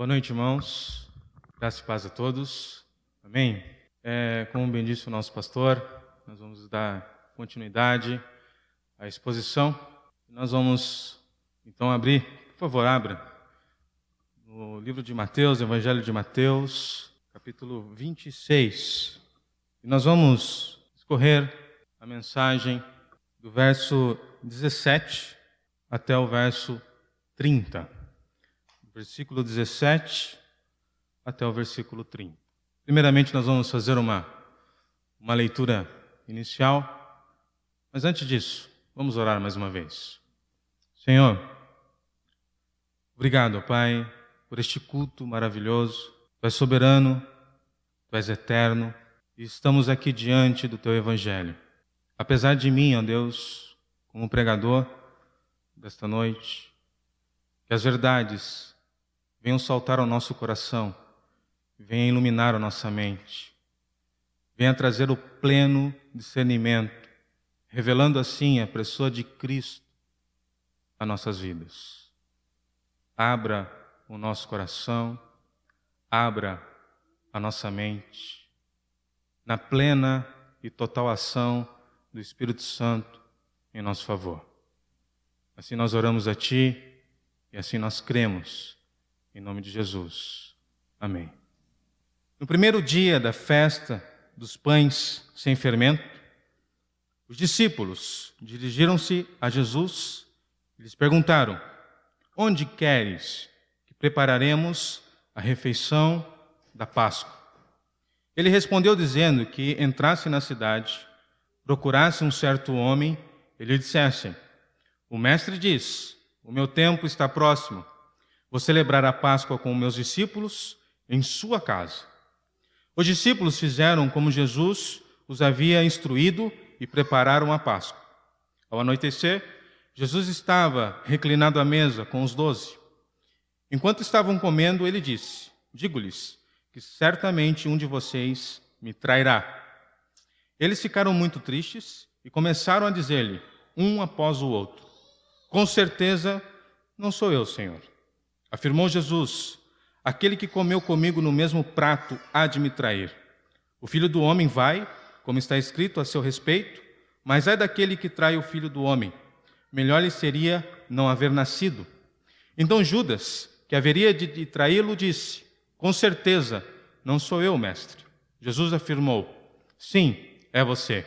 Boa noite, irmãos. Graça e paz a todos. Amém. É, como bem disse o nosso pastor, nós vamos dar continuidade à exposição. Nós vamos então abrir, por favor, abra no livro de Mateus, Evangelho de Mateus, capítulo 26. E nós vamos escorrer a mensagem do verso 17 até o verso 30 versículo 17 até o versículo 30. Primeiramente, nós vamos fazer uma, uma leitura inicial, mas antes disso, vamos orar mais uma vez. Senhor, obrigado, Pai, por este culto maravilhoso. Tu és soberano, Tu és eterno, e estamos aqui diante do Teu Evangelho. Apesar de mim, ó Deus, como pregador desta noite, que as verdades venham saltar ao nosso coração, venha iluminar a nossa mente, venha trazer o pleno discernimento, revelando assim a pessoa de Cristo a nossas vidas. Abra o nosso coração, abra a nossa mente, na plena e total ação do Espírito Santo em nosso favor. Assim nós oramos a Ti e assim nós cremos em nome de Jesus. Amém. No primeiro dia da festa dos pães sem fermento, os discípulos dirigiram-se a Jesus e lhes perguntaram: Onde queres que prepararemos a refeição da Páscoa? Ele respondeu dizendo que entrasse na cidade, procurasse um certo homem e lhe dissessem: O mestre diz: O meu tempo está próximo Vou celebrar a Páscoa com meus discípulos em sua casa. Os discípulos fizeram como Jesus os havia instruído e prepararam a Páscoa. Ao anoitecer, Jesus estava reclinado à mesa com os doze. Enquanto estavam comendo, ele disse: Digo-lhes que certamente um de vocês me trairá. Eles ficaram muito tristes e começaram a dizer-lhe, um após o outro: Com certeza não sou eu, Senhor. Afirmou Jesus: Aquele que comeu comigo no mesmo prato há de me trair. O filho do homem vai, como está escrito a seu respeito, mas é daquele que trai o filho do homem. Melhor lhe seria não haver nascido. Então Judas, que haveria de traí-lo, disse: Com certeza, não sou eu, mestre. Jesus afirmou: Sim, é você.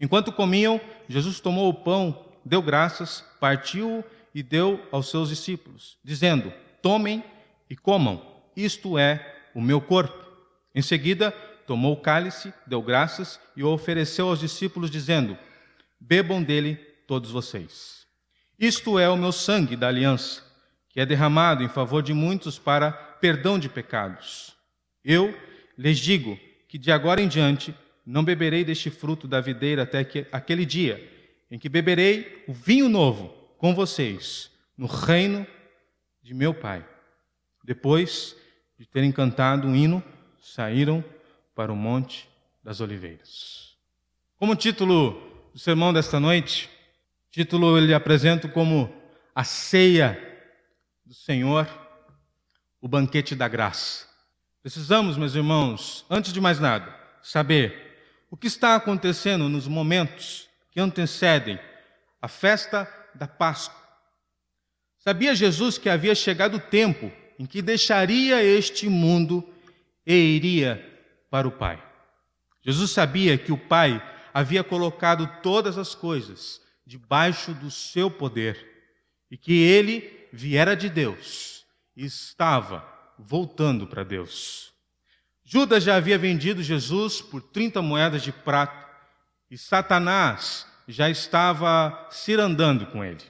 Enquanto comiam, Jesus tomou o pão, deu graças, partiu-o e deu aos seus discípulos, dizendo: Tomem e comam, isto é o meu corpo. Em seguida, tomou o cálice, deu graças e o ofereceu aos discípulos, dizendo: Bebam dele todos vocês. Isto é o meu sangue da aliança, que é derramado em favor de muitos para perdão de pecados. Eu lhes digo que de agora em diante não beberei deste fruto da videira até que, aquele dia em que beberei o vinho novo com vocês no reino de meu Pai. Depois de terem cantado um hino, saíram para o Monte das Oliveiras. Como título do sermão desta noite, título ele apresento como a ceia do Senhor, o banquete da graça. Precisamos, meus irmãos, antes de mais nada, saber o que está acontecendo nos momentos que antecedem a festa da Páscoa. Sabia Jesus que havia chegado o tempo em que deixaria este mundo e iria para o Pai. Jesus sabia que o Pai havia colocado todas as coisas debaixo do seu poder e que ele viera de Deus e estava voltando para Deus. Judas já havia vendido Jesus por 30 moedas de prata e Satanás já estava cirandando com ele.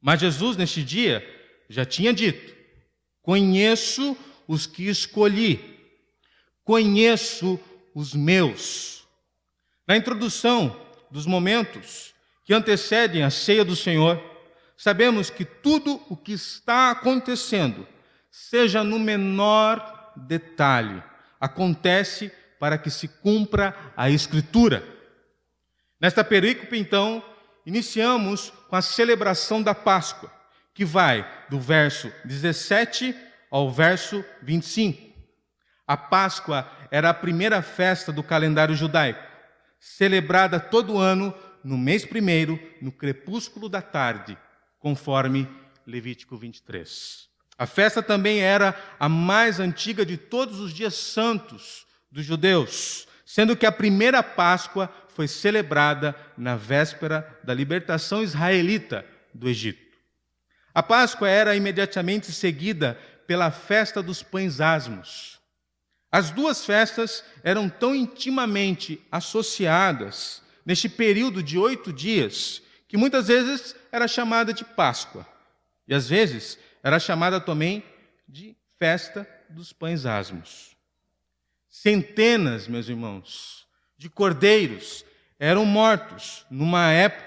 Mas Jesus, neste dia, já tinha dito: Conheço os que escolhi, conheço os meus. Na introdução dos momentos que antecedem a ceia do Senhor, sabemos que tudo o que está acontecendo, seja no menor detalhe, acontece para que se cumpra a Escritura. Nesta perícope, então, iniciamos com a celebração da Páscoa, que vai do verso 17 ao verso 25. A Páscoa era a primeira festa do calendário judaico, celebrada todo ano no mês primeiro, no crepúsculo da tarde, conforme Levítico 23. A festa também era a mais antiga de todos os dias santos dos judeus, sendo que a primeira Páscoa foi celebrada na véspera da libertação israelita do Egito. A Páscoa era imediatamente seguida pela festa dos pães asmos. As duas festas eram tão intimamente associadas neste período de oito dias que muitas vezes era chamada de Páscoa e às vezes era chamada também de festa dos pães asmos. Centenas, meus irmãos, de cordeiros eram mortos numa época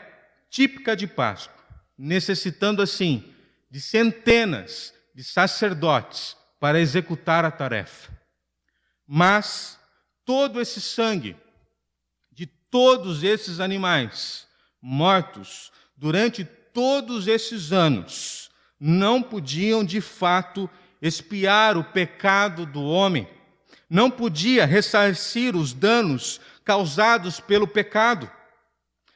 típica de Páscoa, necessitando assim de centenas de sacerdotes para executar a tarefa. Mas todo esse sangue de todos esses animais mortos durante todos esses anos não podiam de fato expiar o pecado do homem, não podia ressarcir os danos causados pelo pecado,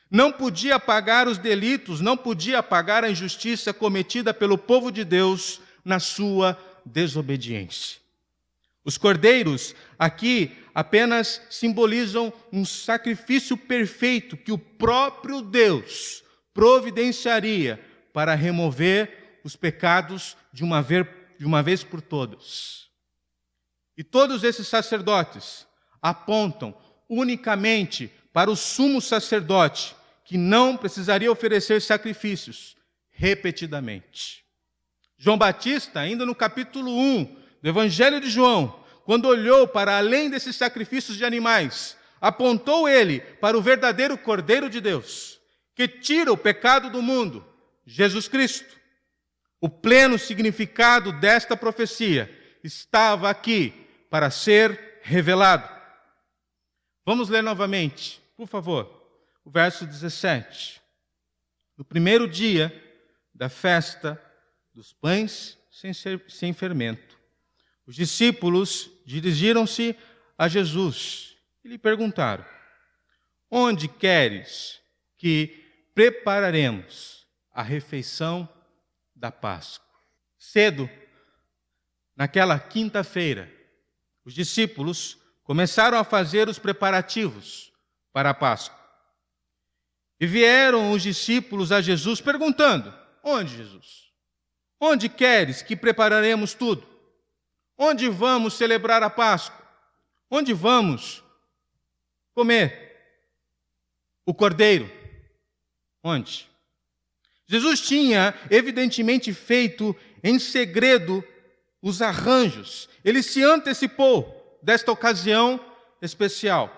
não podia apagar os delitos, não podia apagar a injustiça cometida pelo povo de Deus na sua desobediência. Os cordeiros aqui apenas simbolizam um sacrifício perfeito que o próprio Deus providenciaria para remover os pecados de uma, vez, de uma vez por todas. E todos esses sacerdotes apontam unicamente para o sumo sacerdote, que não precisaria oferecer sacrifícios repetidamente. João Batista, ainda no capítulo 1 do Evangelho de João, quando olhou para além desses sacrifícios de animais, apontou ele para o verdadeiro Cordeiro de Deus, que tira o pecado do mundo, Jesus Cristo. O pleno significado desta profecia estava aqui para ser revelado. Vamos ler novamente, por favor, o verso 17. No primeiro dia da festa dos pães sem, ser, sem fermento, os discípulos dirigiram-se a Jesus e lhe perguntaram: Onde queres que prepararemos a refeição da Páscoa. Cedo, naquela quinta-feira, os discípulos começaram a fazer os preparativos para a Páscoa. E vieram os discípulos a Jesus perguntando: Onde, Jesus? Onde queres que prepararemos tudo? Onde vamos celebrar a Páscoa? Onde vamos comer o cordeiro? Onde? Jesus tinha, evidentemente, feito em segredo os arranjos. Ele se antecipou desta ocasião especial,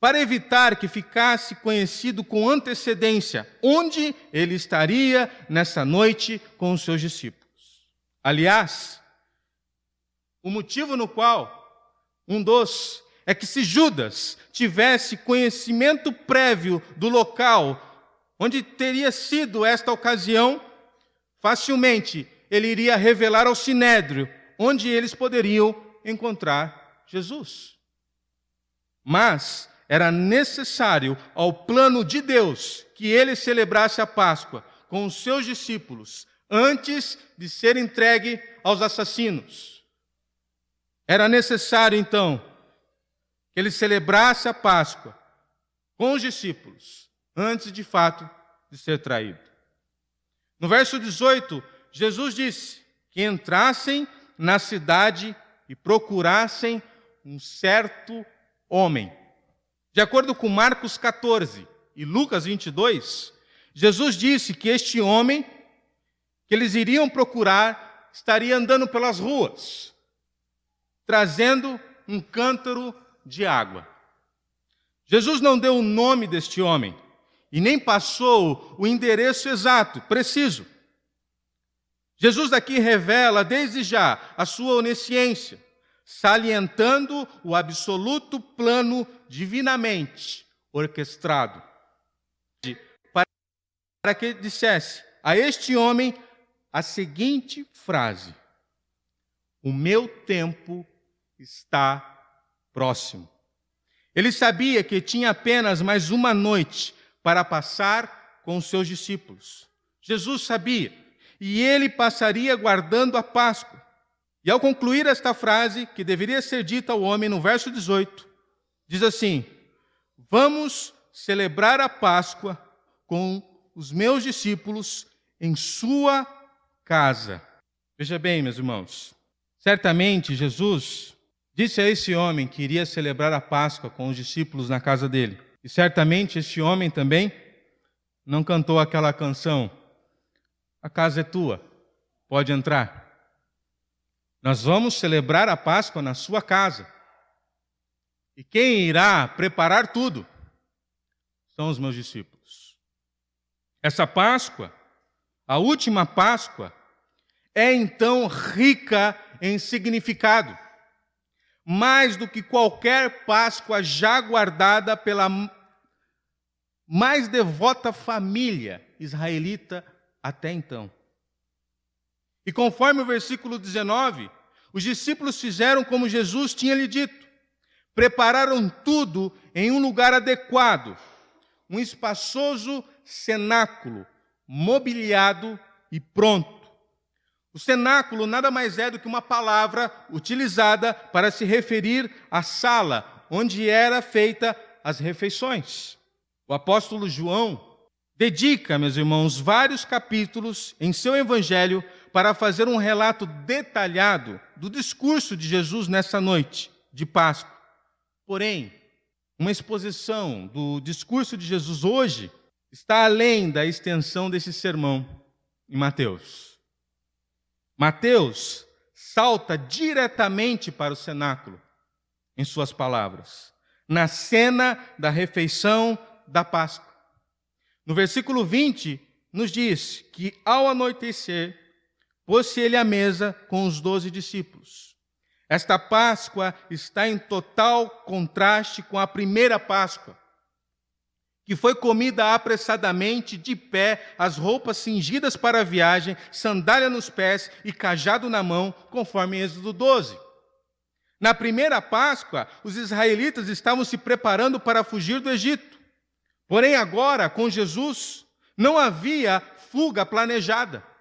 para evitar que ficasse conhecido com antecedência onde ele estaria nessa noite com os seus discípulos. Aliás, o motivo no qual um dos é que se Judas tivesse conhecimento prévio do local onde teria sido esta ocasião, facilmente ele iria revelar ao sinédrio onde eles poderiam encontrar Jesus. Mas era necessário ao plano de Deus que ele celebrasse a Páscoa com os seus discípulos antes de ser entregue aos assassinos. Era necessário então que ele celebrasse a Páscoa com os discípulos antes de fato de ser traído. No verso 18, Jesus disse que entrassem na cidade e procurassem um certo homem. De acordo com Marcos 14 e Lucas 22, Jesus disse que este homem que eles iriam procurar estaria andando pelas ruas, trazendo um cântaro de água. Jesus não deu o nome deste homem, e nem passou o endereço exato, preciso. Jesus aqui revela desde já a sua onisciência, salientando o absoluto plano divinamente orquestrado. Para que dissesse a este homem a seguinte frase: o meu tempo está próximo. Ele sabia que tinha apenas mais uma noite para passar com os seus discípulos. Jesus sabia, e ele passaria guardando a Páscoa. E ao concluir esta frase, que deveria ser dita ao homem no verso 18, diz assim: Vamos celebrar a Páscoa com os meus discípulos em sua casa. Veja bem, meus irmãos, certamente Jesus disse a esse homem que iria celebrar a Páscoa com os discípulos na casa dele. E certamente esse homem também não cantou aquela canção: A casa é tua, pode entrar. Nós vamos celebrar a Páscoa na sua casa. E quem irá preparar tudo são os meus discípulos. Essa Páscoa, a última Páscoa, é então rica em significado, mais do que qualquer Páscoa já guardada pela mais devota família israelita até então. E conforme o versículo 19, os discípulos fizeram como Jesus tinha lhe dito. Prepararam tudo em um lugar adequado, um espaçoso cenáculo, mobiliado e pronto. O cenáculo nada mais é do que uma palavra utilizada para se referir à sala onde era feita as refeições. O apóstolo João dedica, meus irmãos, vários capítulos em seu evangelho para fazer um relato detalhado do discurso de Jesus nessa noite de Páscoa. Porém, uma exposição do discurso de Jesus hoje está além da extensão desse sermão em Mateus. Mateus salta diretamente para o cenáculo, em suas palavras, na cena da refeição da Páscoa. No versículo 20, nos diz que ao anoitecer, pôs-se ele à mesa com os doze discípulos. Esta Páscoa está em total contraste com a primeira Páscoa, que foi comida apressadamente, de pé, as roupas cingidas para a viagem, sandália nos pés e cajado na mão, conforme Êxodo 12. Na primeira Páscoa, os israelitas estavam se preparando para fugir do Egito. Porém, agora, com Jesus, não havia fuga planejada.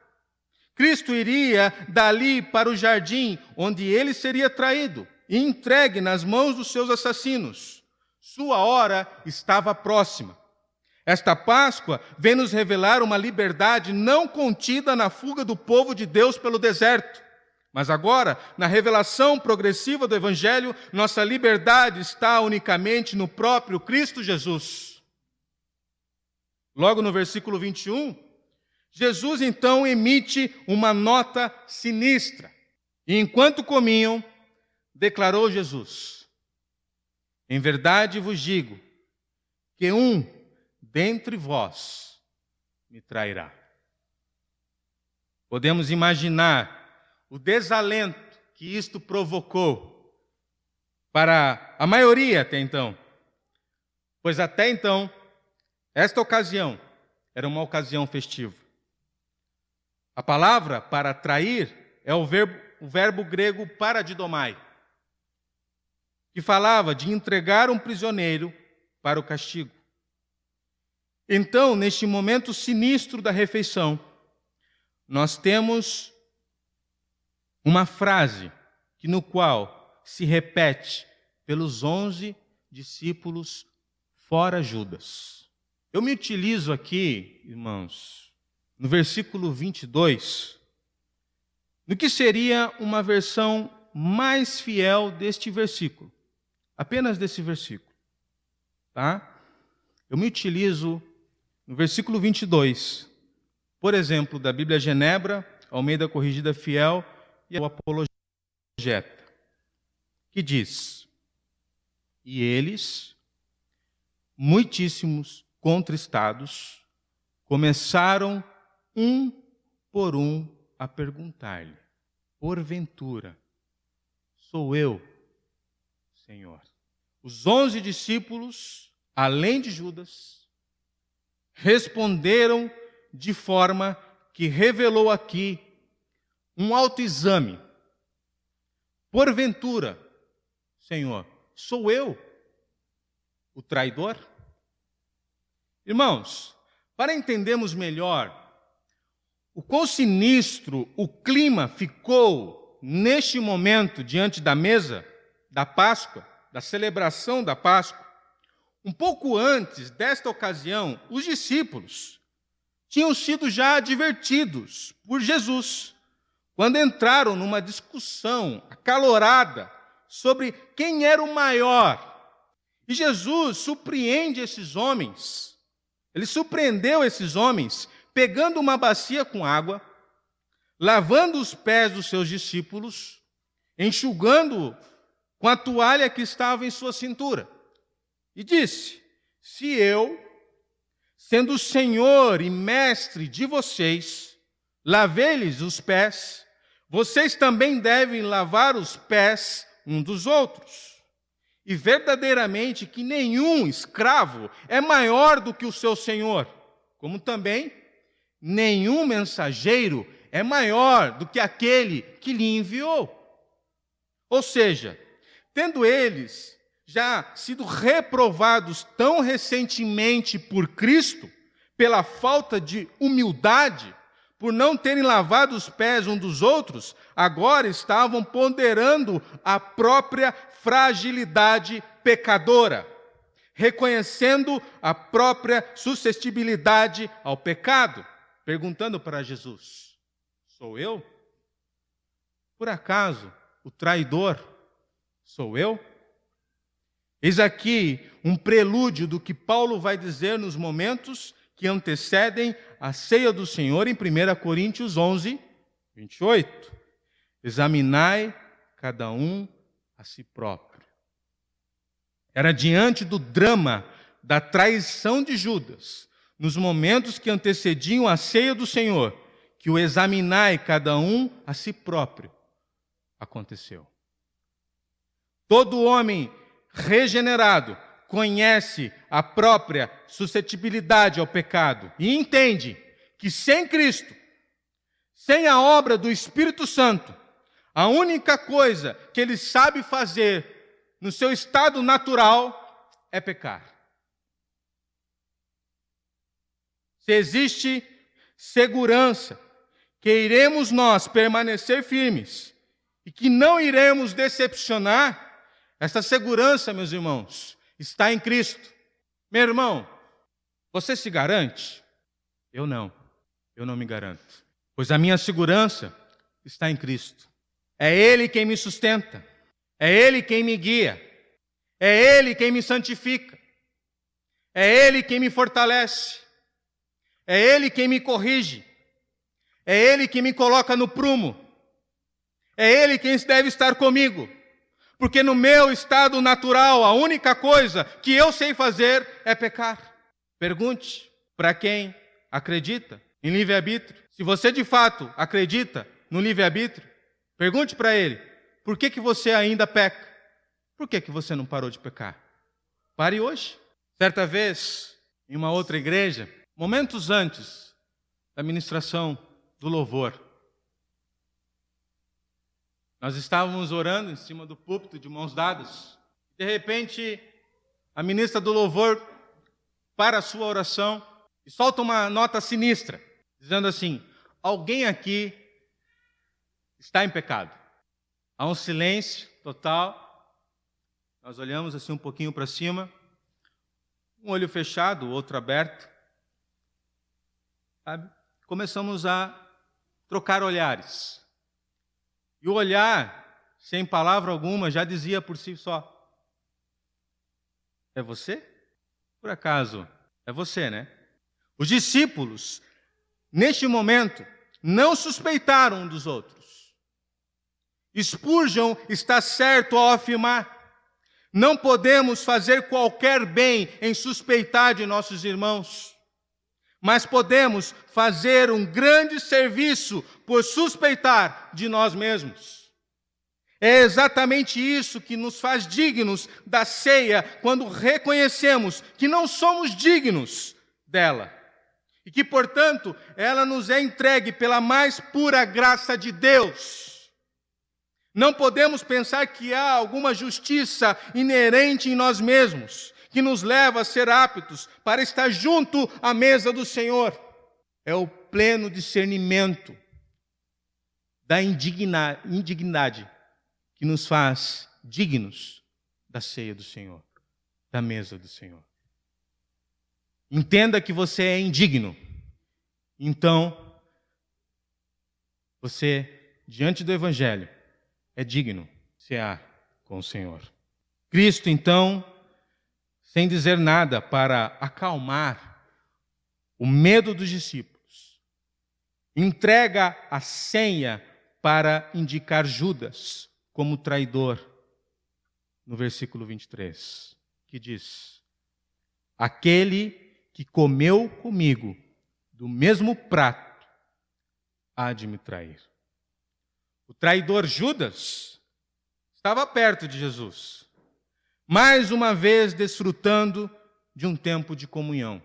Cristo iria dali para o jardim, onde ele seria traído e entregue nas mãos dos seus assassinos. Sua hora estava próxima. Esta Páscoa vem nos revelar uma liberdade não contida na fuga do povo de Deus pelo deserto. Mas agora, na revelação progressiva do Evangelho, nossa liberdade está unicamente no próprio Cristo Jesus. Logo no versículo 21, Jesus então emite uma nota sinistra. E enquanto comiam, declarou Jesus: Em verdade vos digo que um dentre vós me trairá. Podemos imaginar o desalento que isto provocou para a maioria até então, pois até então, esta ocasião era uma ocasião festiva. A palavra para trair é o verbo, o verbo grego paradidomai, que falava de entregar um prisioneiro para o castigo. Então, neste momento sinistro da refeição, nós temos uma frase que no qual se repete pelos onze discípulos fora Judas. Eu me utilizo aqui, irmãos, no versículo 22, no que seria uma versão mais fiel deste versículo, apenas desse versículo. Tá? Eu me utilizo no versículo 22, por exemplo, da Bíblia Genebra, Almeida Corrigida Fiel e o Apologeta, que diz: E eles, muitíssimos contristados, começaram um por um a perguntar-lhe: Porventura, sou eu, Senhor? Os onze discípulos, além de Judas, responderam de forma que revelou aqui um autoexame, Porventura, Senhor, sou eu o traidor? Irmãos, para entendermos melhor o quão sinistro o clima ficou neste momento diante da mesa da Páscoa, da celebração da Páscoa, um pouco antes desta ocasião, os discípulos tinham sido já advertidos por Jesus quando entraram numa discussão acalorada sobre quem era o maior. E Jesus surpreende esses homens. Ele surpreendeu esses homens pegando uma bacia com água, lavando os pés dos seus discípulos, enxugando com a toalha que estava em sua cintura. E disse: Se eu, sendo Senhor e mestre de vocês, lavei-lhes os pés, vocês também devem lavar os pés um dos outros. E verdadeiramente que nenhum escravo é maior do que o seu senhor, como também nenhum mensageiro é maior do que aquele que lhe enviou. Ou seja, tendo eles já sido reprovados tão recentemente por Cristo, pela falta de humildade, por não terem lavado os pés um dos outros, agora estavam ponderando a própria fragilidade pecadora, reconhecendo a própria suscetibilidade ao pecado, perguntando para Jesus: Sou eu? Por acaso o traidor sou eu? Eis aqui um prelúdio do que Paulo vai dizer nos momentos que antecedem a ceia do Senhor em 1 Coríntios 11, 28. Examinai cada um a si próprio. Era diante do drama da traição de Judas, nos momentos que antecediam a ceia do Senhor, que o examinai cada um a si próprio aconteceu. Todo homem regenerado conhece a própria suscetibilidade ao pecado e entende que sem Cristo, sem a obra do Espírito Santo, a única coisa que ele sabe fazer no seu estado natural é pecar. Se existe segurança que iremos nós permanecer firmes e que não iremos decepcionar, essa segurança, meus irmãos, está em Cristo. Meu irmão, você se garante? Eu não. Eu não me garanto. Pois a minha segurança está em Cristo. É Ele quem me sustenta. É Ele quem me guia. É Ele quem me santifica. É Ele quem me fortalece. É Ele quem me corrige. É Ele quem me coloca no prumo. É Ele quem deve estar comigo. Porque no meu estado natural, a única coisa que eu sei fazer é pecar. Pergunte para quem acredita em livre-arbítrio. Se você de fato acredita no livre-arbítrio, pergunte para ele: por que, que você ainda peca? Por que, que você não parou de pecar? Pare hoje. Certa vez, em uma outra igreja, momentos antes da ministração do louvor, nós estávamos orando em cima do púlpito, de mãos dadas. De repente, a ministra do louvor para a sua oração e solta uma nota sinistra, dizendo assim: Alguém aqui está em pecado. Há um silêncio total. Nós olhamos assim um pouquinho para cima, um olho fechado, o outro aberto. Sabe? Começamos a trocar olhares. E o olhar, sem palavra alguma, já dizia por si só: É você? Por acaso, é você, né? Os discípulos, neste momento, não suspeitaram um dos outros. Spurgeon está certo ao afirmar: não podemos fazer qualquer bem em suspeitar de nossos irmãos mas podemos fazer um grande serviço por suspeitar de nós mesmos. É exatamente isso que nos faz dignos da ceia quando reconhecemos que não somos dignos dela e que, portanto, ela nos é entregue pela mais pura graça de Deus. Não podemos pensar que há alguma justiça inerente em nós mesmos, que nos leva a ser aptos para estar junto à mesa do Senhor. É o pleno discernimento da indignidade que nos faz dignos da ceia do Senhor, da mesa do Senhor. Entenda que você é indigno. Então, você, diante do Evangelho, é digno cear com o Senhor. Cristo, então, sem dizer nada para acalmar o medo dos discípulos, entrega a senha para indicar Judas como traidor, no versículo 23, que diz: Aquele que comeu comigo do mesmo prato há de me trair. O traidor Judas estava perto de Jesus, mais uma vez desfrutando de um tempo de comunhão.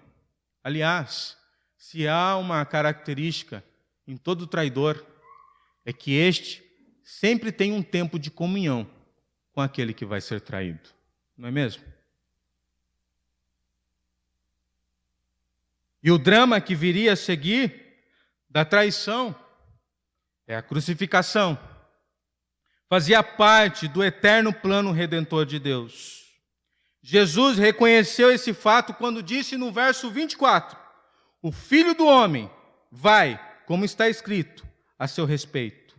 Aliás, se há uma característica em todo traidor, é que este sempre tem um tempo de comunhão com aquele que vai ser traído, não é mesmo? E o drama que viria a seguir da traição é a crucificação. Fazia parte do eterno plano redentor de Deus. Jesus reconheceu esse fato quando disse no verso 24: O filho do homem vai, como está escrito, a seu respeito.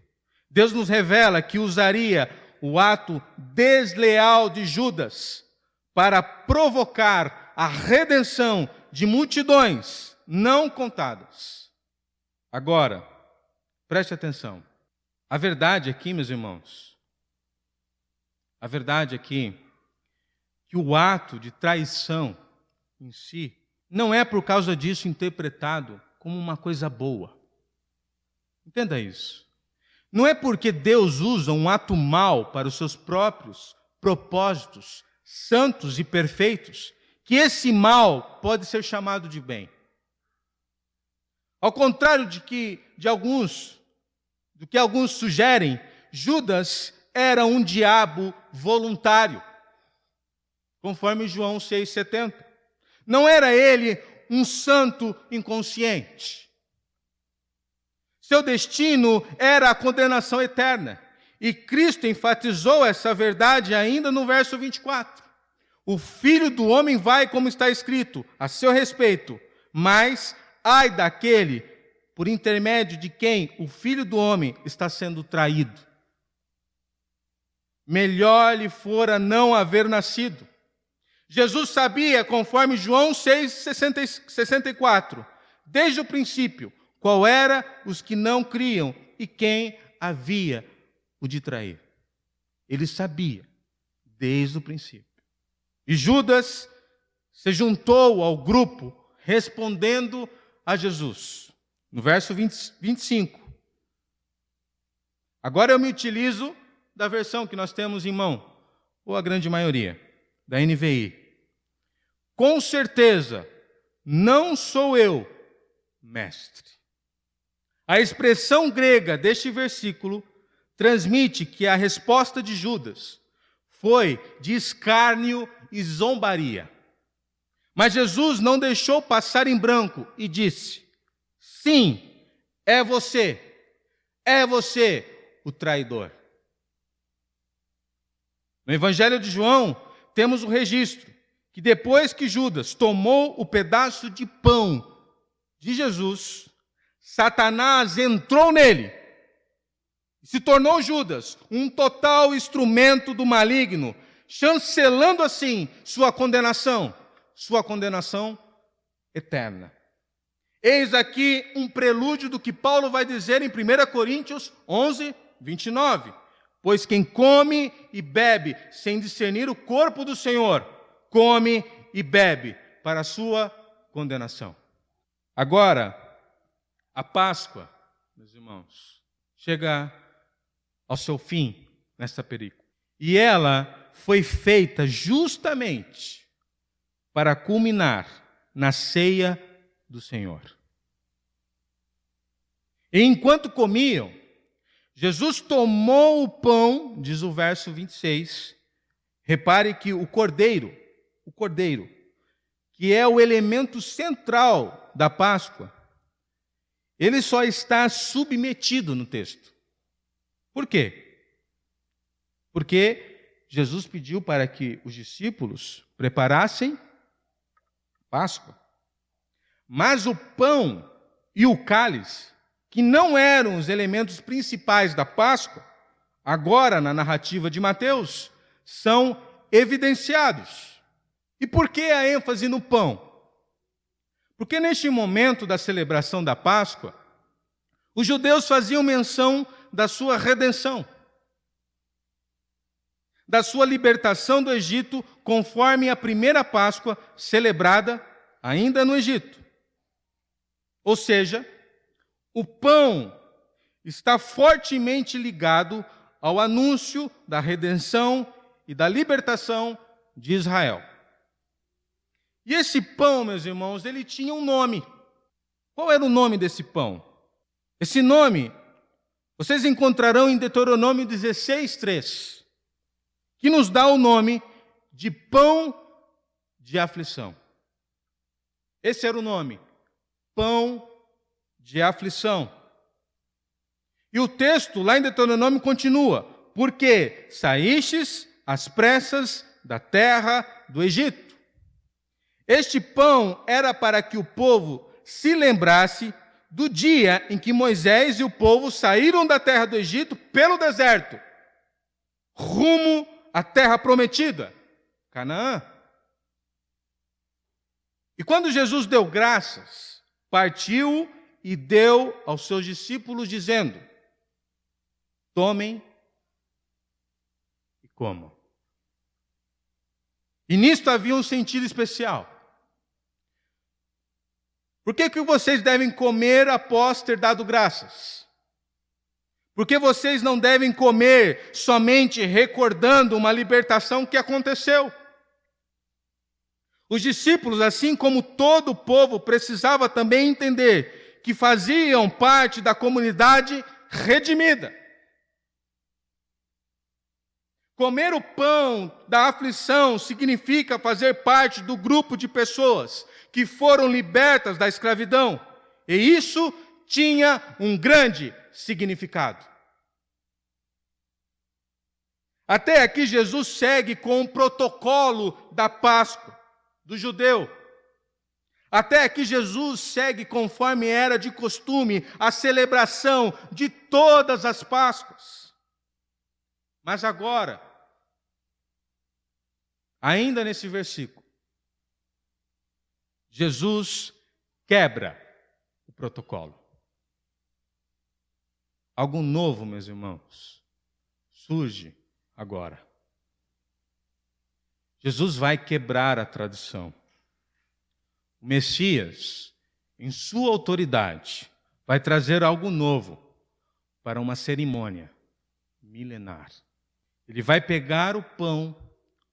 Deus nos revela que usaria o ato desleal de Judas para provocar a redenção de multidões não contadas. Agora, preste atenção. A verdade aqui, meus irmãos, a verdade aqui, que o ato de traição em si não é por causa disso interpretado como uma coisa boa. Entenda isso. Não é porque Deus usa um ato mal para os seus próprios propósitos santos e perfeitos que esse mal pode ser chamado de bem. Ao contrário de que de alguns do que alguns sugerem, Judas era um diabo voluntário, conforme João 6:70. Não era ele um santo inconsciente. Seu destino era a condenação eterna. E Cristo enfatizou essa verdade ainda no verso 24. O filho do homem vai, como está escrito, a seu respeito, mas ai daquele por intermédio de quem o filho do homem está sendo traído. Melhor lhe fora não haver nascido. Jesus sabia, conforme João 6, 64, desde o princípio, qual era os que não criam e quem havia o de trair. Ele sabia desde o princípio. E Judas se juntou ao grupo respondendo a Jesus. No verso 20, 25. Agora eu me utilizo da versão que nós temos em mão, ou a grande maioria, da NVI. Com certeza, não sou eu, mestre. A expressão grega deste versículo transmite que a resposta de Judas foi de escárnio e zombaria. Mas Jesus não deixou passar em branco e disse: Sim, é você, é você o traidor. No Evangelho de João, temos o registro que depois que Judas tomou o pedaço de pão de Jesus, Satanás entrou nele e se tornou Judas um total instrumento do maligno, chancelando assim sua condenação, sua condenação eterna. Eis aqui um prelúdio do que Paulo vai dizer em 1 Coríntios 11, 29. Pois quem come e bebe sem discernir o corpo do Senhor, come e bebe para a sua condenação. Agora, a Páscoa, meus irmãos, chega ao seu fim nesta película. E ela foi feita justamente para culminar na ceia do Senhor. E enquanto comiam, Jesus tomou o pão, diz o verso 26. Repare que o cordeiro, o cordeiro, que é o elemento central da Páscoa, ele só está submetido no texto. Por quê? Porque Jesus pediu para que os discípulos preparassem Páscoa. Mas o pão e o cálice, que não eram os elementos principais da Páscoa, agora na narrativa de Mateus, são evidenciados. E por que a ênfase no pão? Porque neste momento da celebração da Páscoa, os judeus faziam menção da sua redenção, da sua libertação do Egito, conforme a primeira Páscoa celebrada ainda no Egito. Ou seja, o pão está fortemente ligado ao anúncio da redenção e da libertação de Israel. E esse pão, meus irmãos, ele tinha um nome. Qual era o nome desse pão? Esse nome vocês encontrarão em Deuteronômio 16, 3, que nos dá o nome de pão de aflição. Esse era o nome, pão de aflição. E o texto lá em Deuteronômio continua: porque saístes às pressas da terra do Egito. Este pão era para que o povo se lembrasse do dia em que Moisés e o povo saíram da terra do Egito pelo deserto, rumo à terra prometida, Canaã. E quando Jesus deu graças, partiu e deu aos seus discípulos, dizendo: Tomem e comam. E nisto havia um sentido especial. Por que, que vocês devem comer após ter dado graças? Porque vocês não devem comer somente recordando uma libertação que aconteceu. Os discípulos, assim como todo o povo, precisava também entender que faziam parte da comunidade redimida. Comer o pão da aflição significa fazer parte do grupo de pessoas que foram libertas da escravidão. E isso tinha um grande significado. Até aqui, Jesus segue com o protocolo da Páscoa do judeu. Até aqui, Jesus segue conforme era de costume a celebração de todas as Páscoas. Mas agora, ainda nesse versículo, Jesus quebra o protocolo. Algo novo, meus irmãos, surge agora. Jesus vai quebrar a tradição. O Messias, em sua autoridade, vai trazer algo novo para uma cerimônia milenar. Ele vai pegar o pão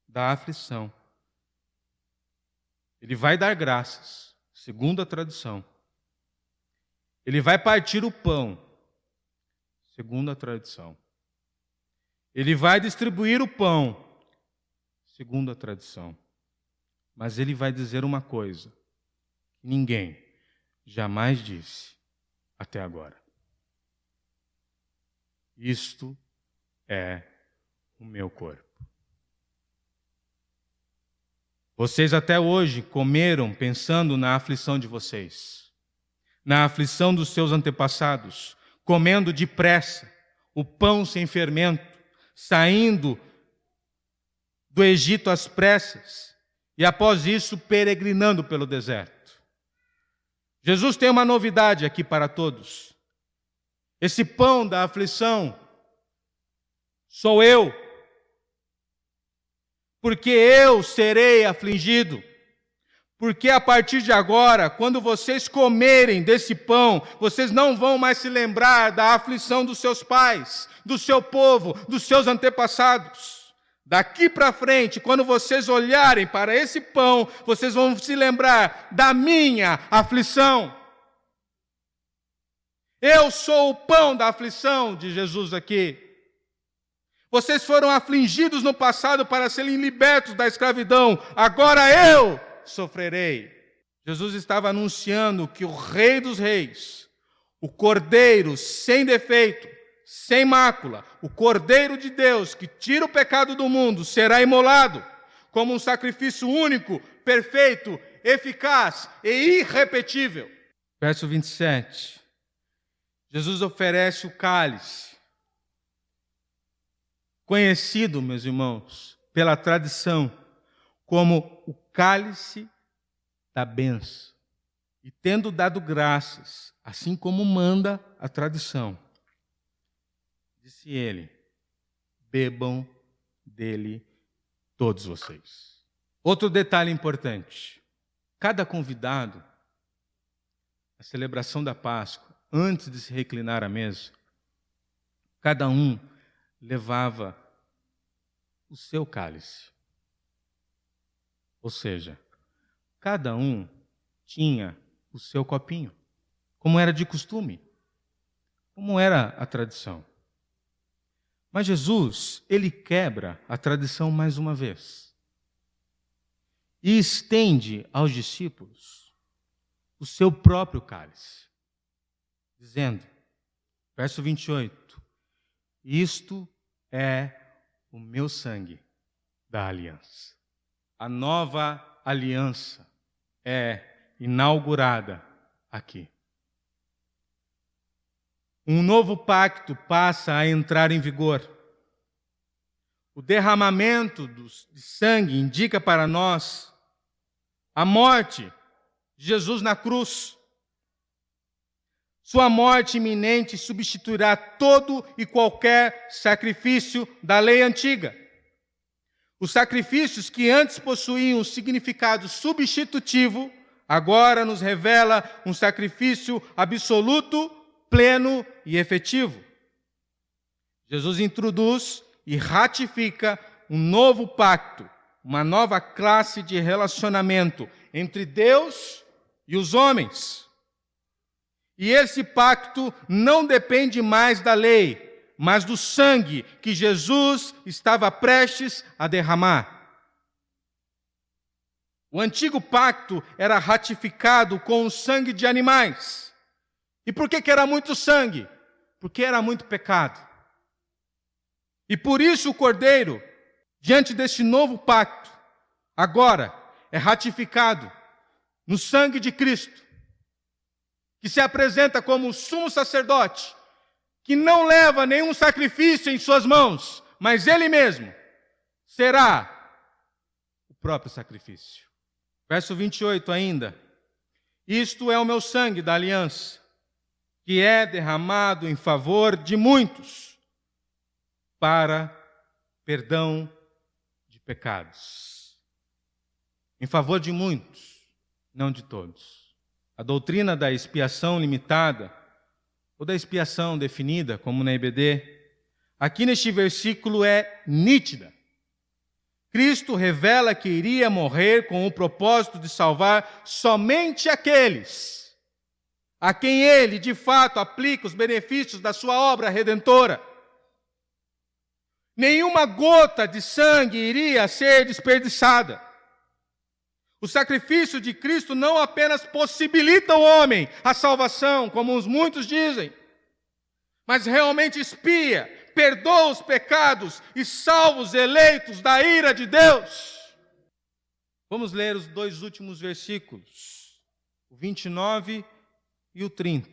da aflição ele vai dar graças, segundo a tradição. Ele vai partir o pão, segundo a tradição. Ele vai distribuir o pão, segundo a tradição. Mas ele vai dizer uma coisa que ninguém jamais disse até agora. Isto é o meu corpo. Vocês até hoje comeram pensando na aflição de vocês, na aflição dos seus antepassados, comendo depressa o pão sem fermento, saindo do Egito às pressas e após isso peregrinando pelo deserto. Jesus tem uma novidade aqui para todos. Esse pão da aflição sou eu porque eu serei afligido. Porque a partir de agora, quando vocês comerem desse pão, vocês não vão mais se lembrar da aflição dos seus pais, do seu povo, dos seus antepassados. Daqui para frente, quando vocês olharem para esse pão, vocês vão se lembrar da minha aflição. Eu sou o pão da aflição, de Jesus aqui. Vocês foram afligidos no passado para serem libertos da escravidão, agora eu sofrerei. Jesus estava anunciando que o Rei dos Reis, o Cordeiro sem defeito, sem mácula, o Cordeiro de Deus que tira o pecado do mundo, será imolado como um sacrifício único, perfeito, eficaz e irrepetível. Verso 27. Jesus oferece o cálice, conhecido, meus irmãos, pela tradição, como o cálice da benção. E tendo dado graças, assim como manda a tradição, disse ele: bebam dele todos vocês. Outro detalhe importante: cada convidado, a celebração da Páscoa, antes de se reclinar à mesa, cada um levava o seu cálice. Ou seja, cada um tinha o seu copinho, como era de costume, como era a tradição. Mas Jesus, ele quebra a tradição mais uma vez e estende aos discípulos o seu próprio cálice, dizendo, verso 28, isto é o meu sangue da aliança. A nova aliança é inaugurada aqui. Um novo pacto passa a entrar em vigor. O derramamento de sangue indica para nós a morte de Jesus na cruz. Sua morte iminente substituirá todo e qualquer sacrifício da lei antiga. Os sacrifícios que antes possuíam um significado substitutivo, agora nos revela um sacrifício absoluto pleno e efetivo. Jesus introduz e ratifica um novo pacto, uma nova classe de relacionamento entre Deus e os homens. E esse pacto não depende mais da lei, mas do sangue que Jesus estava prestes a derramar. O antigo pacto era ratificado com o sangue de animais. E por que, que era muito sangue? Porque era muito pecado. E por isso o cordeiro, diante deste novo pacto, agora é ratificado no sangue de Cristo, que se apresenta como sumo sacerdote, que não leva nenhum sacrifício em suas mãos, mas ele mesmo será o próprio sacrifício. Verso 28 ainda. Isto é o meu sangue da aliança que é derramado em favor de muitos para perdão de pecados. Em favor de muitos, não de todos. A doutrina da expiação limitada, ou da expiação definida, como na EBD, aqui neste versículo é nítida. Cristo revela que iria morrer com o propósito de salvar somente aqueles a quem ele, de fato, aplica os benefícios da sua obra redentora. Nenhuma gota de sangue iria ser desperdiçada. O sacrifício de Cristo não apenas possibilita ao homem a salvação, como os muitos dizem, mas realmente expia, perdoa os pecados e salva os eleitos da ira de Deus. Vamos ler os dois últimos versículos, o 29 e o 30.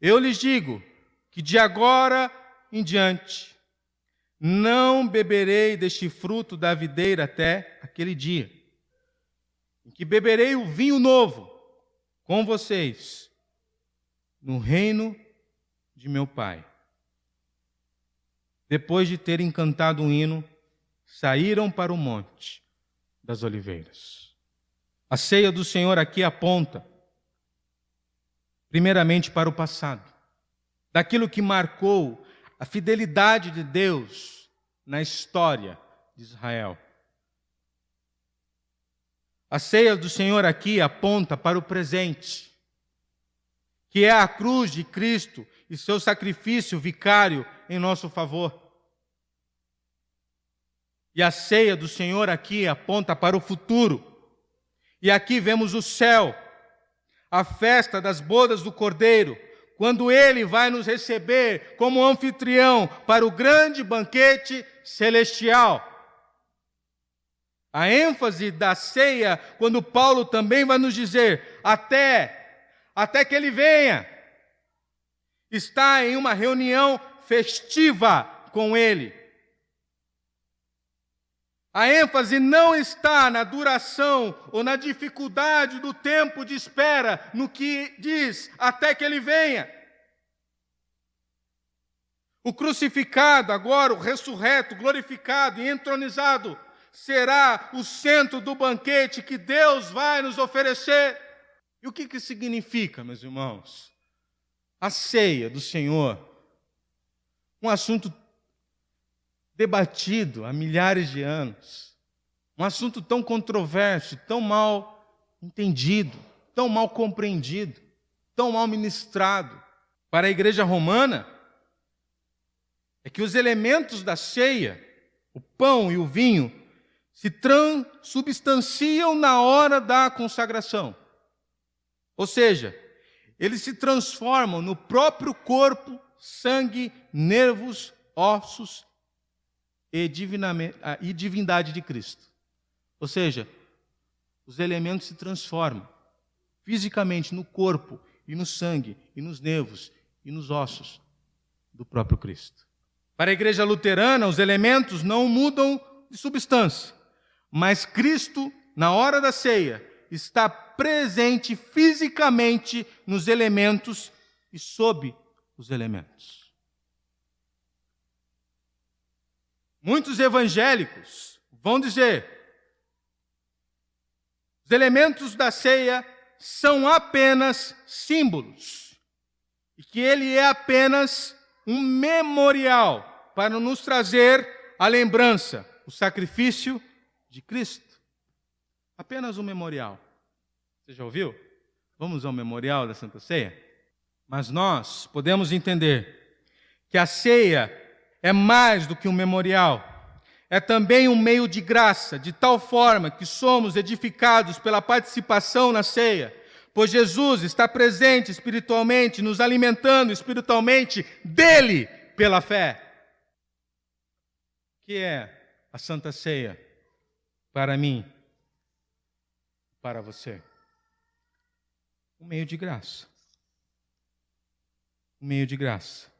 Eu lhes digo que de agora em diante não beberei deste fruto da videira até aquele dia em que beberei o vinho novo com vocês no reino de meu Pai. Depois de terem cantado um hino, saíram para o monte das oliveiras. A ceia do Senhor aqui aponta primeiramente para o passado, daquilo que marcou a fidelidade de Deus na história de Israel. A ceia do Senhor aqui aponta para o presente, que é a cruz de Cristo e seu sacrifício vicário em nosso favor. E a ceia do Senhor aqui aponta para o futuro. E aqui vemos o céu, a festa das bodas do Cordeiro, quando ele vai nos receber como anfitrião para o grande banquete celestial. A ênfase da ceia, quando Paulo também vai nos dizer, até, até que ele venha, está em uma reunião festiva com ele. A ênfase não está na duração ou na dificuldade do tempo de espera, no que diz até que ele venha. O crucificado, agora o ressurreto, glorificado e entronizado, será o centro do banquete que Deus vai nos oferecer. E o que, que significa, meus irmãos? A ceia do Senhor, um assunto debatido há milhares de anos. Um assunto tão controverso, tão mal entendido, tão mal compreendido, tão mal ministrado. Para a igreja romana, é que os elementos da ceia, o pão e o vinho, se transubstanciam na hora da consagração. Ou seja, eles se transformam no próprio corpo, sangue, nervos, ossos e, e divindade de Cristo. Ou seja, os elementos se transformam fisicamente no corpo e no sangue e nos nervos e nos ossos do próprio Cristo. Para a igreja luterana, os elementos não mudam de substância, mas Cristo, na hora da ceia, está presente fisicamente nos elementos e sob os elementos. Muitos evangélicos vão dizer: os elementos da ceia são apenas símbolos e que ele é apenas um memorial para nos trazer a lembrança, o sacrifício de Cristo. Apenas um memorial. Você já ouviu? Vamos ao memorial da Santa Ceia? Mas nós podemos entender que a ceia é mais do que um memorial. É também um meio de graça, de tal forma que somos edificados pela participação na ceia, pois Jesus está presente espiritualmente, nos alimentando espiritualmente dele pela fé. Que é a Santa Ceia para mim, para você? Um meio de graça. Um meio de graça.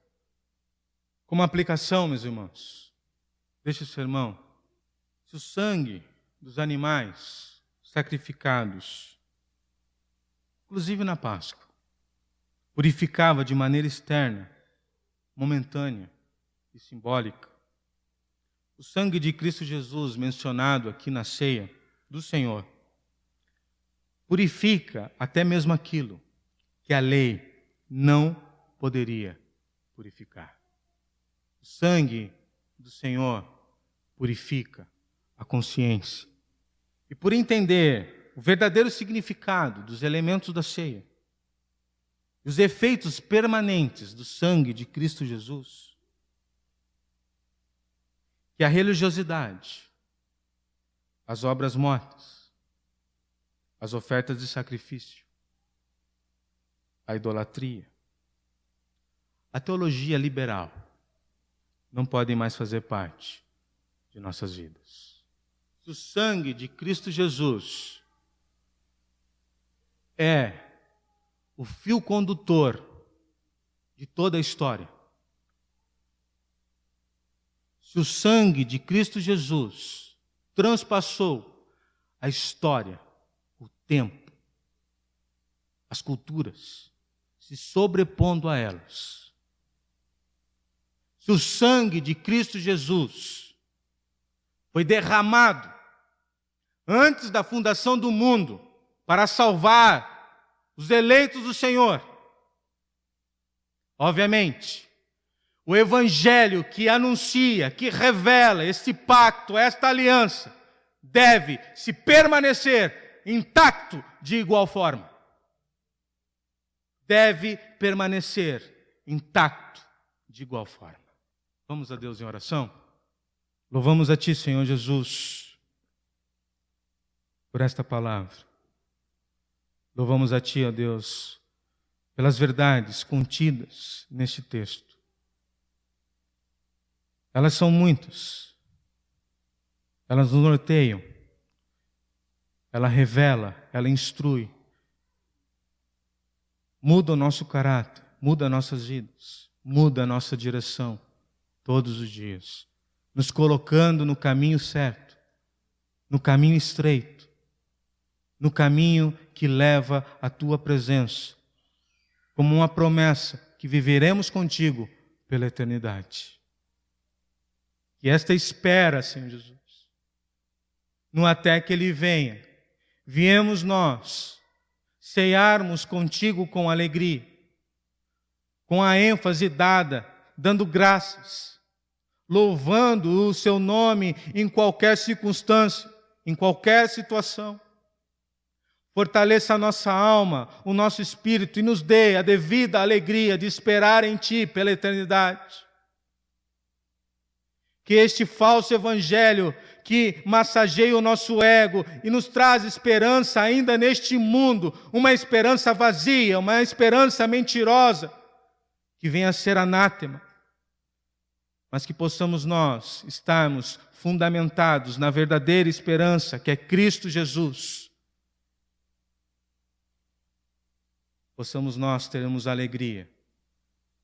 Como aplicação, meus irmãos, deste sermão, se o sangue dos animais sacrificados, inclusive na Páscoa, purificava de maneira externa, momentânea e simbólica, o sangue de Cristo Jesus, mencionado aqui na ceia do Senhor, purifica até mesmo aquilo que a lei não poderia purificar. O sangue do Senhor purifica a consciência. E por entender o verdadeiro significado dos elementos da ceia, os efeitos permanentes do sangue de Cristo Jesus, que a religiosidade, as obras mortas, as ofertas de sacrifício, a idolatria, a teologia liberal, não podem mais fazer parte de nossas vidas. O sangue de Cristo Jesus é o fio condutor de toda a história. Se o sangue de Cristo Jesus transpassou a história, o tempo, as culturas, se sobrepondo a elas, se o sangue de Cristo Jesus foi derramado antes da fundação do mundo para salvar os eleitos do Senhor. Obviamente, o evangelho que anuncia, que revela este pacto, esta aliança, deve se permanecer intacto de igual forma. deve permanecer intacto de igual forma. Vamos a Deus em oração? Louvamos a Ti, Senhor Jesus, por esta palavra. Louvamos a Ti, ó Deus, pelas verdades contidas neste texto. Elas são muitas, elas nos norteiam, ela revela, ela instrui, muda o nosso caráter, muda nossas vidas, muda a nossa direção todos os dias, nos colocando no caminho certo, no caminho estreito, no caminho que leva à tua presença, como uma promessa que viveremos contigo pela eternidade. E esta espera, Senhor Jesus, no até que Ele venha, viemos nós ceiarmos contigo com alegria, com a ênfase dada, dando graças, louvando o seu nome em qualquer circunstância, em qualquer situação. Fortaleça a nossa alma, o nosso espírito e nos dê a devida alegria de esperar em Ti pela eternidade. Que este falso evangelho que massageia o nosso ego e nos traz esperança ainda neste mundo, uma esperança vazia, uma esperança mentirosa, que venha a ser anátema, mas que possamos nós estarmos fundamentados na verdadeira esperança que é Cristo Jesus. Possamos nós termos alegria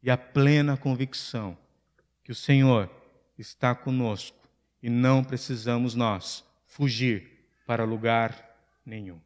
e a plena convicção que o Senhor está conosco e não precisamos nós fugir para lugar nenhum.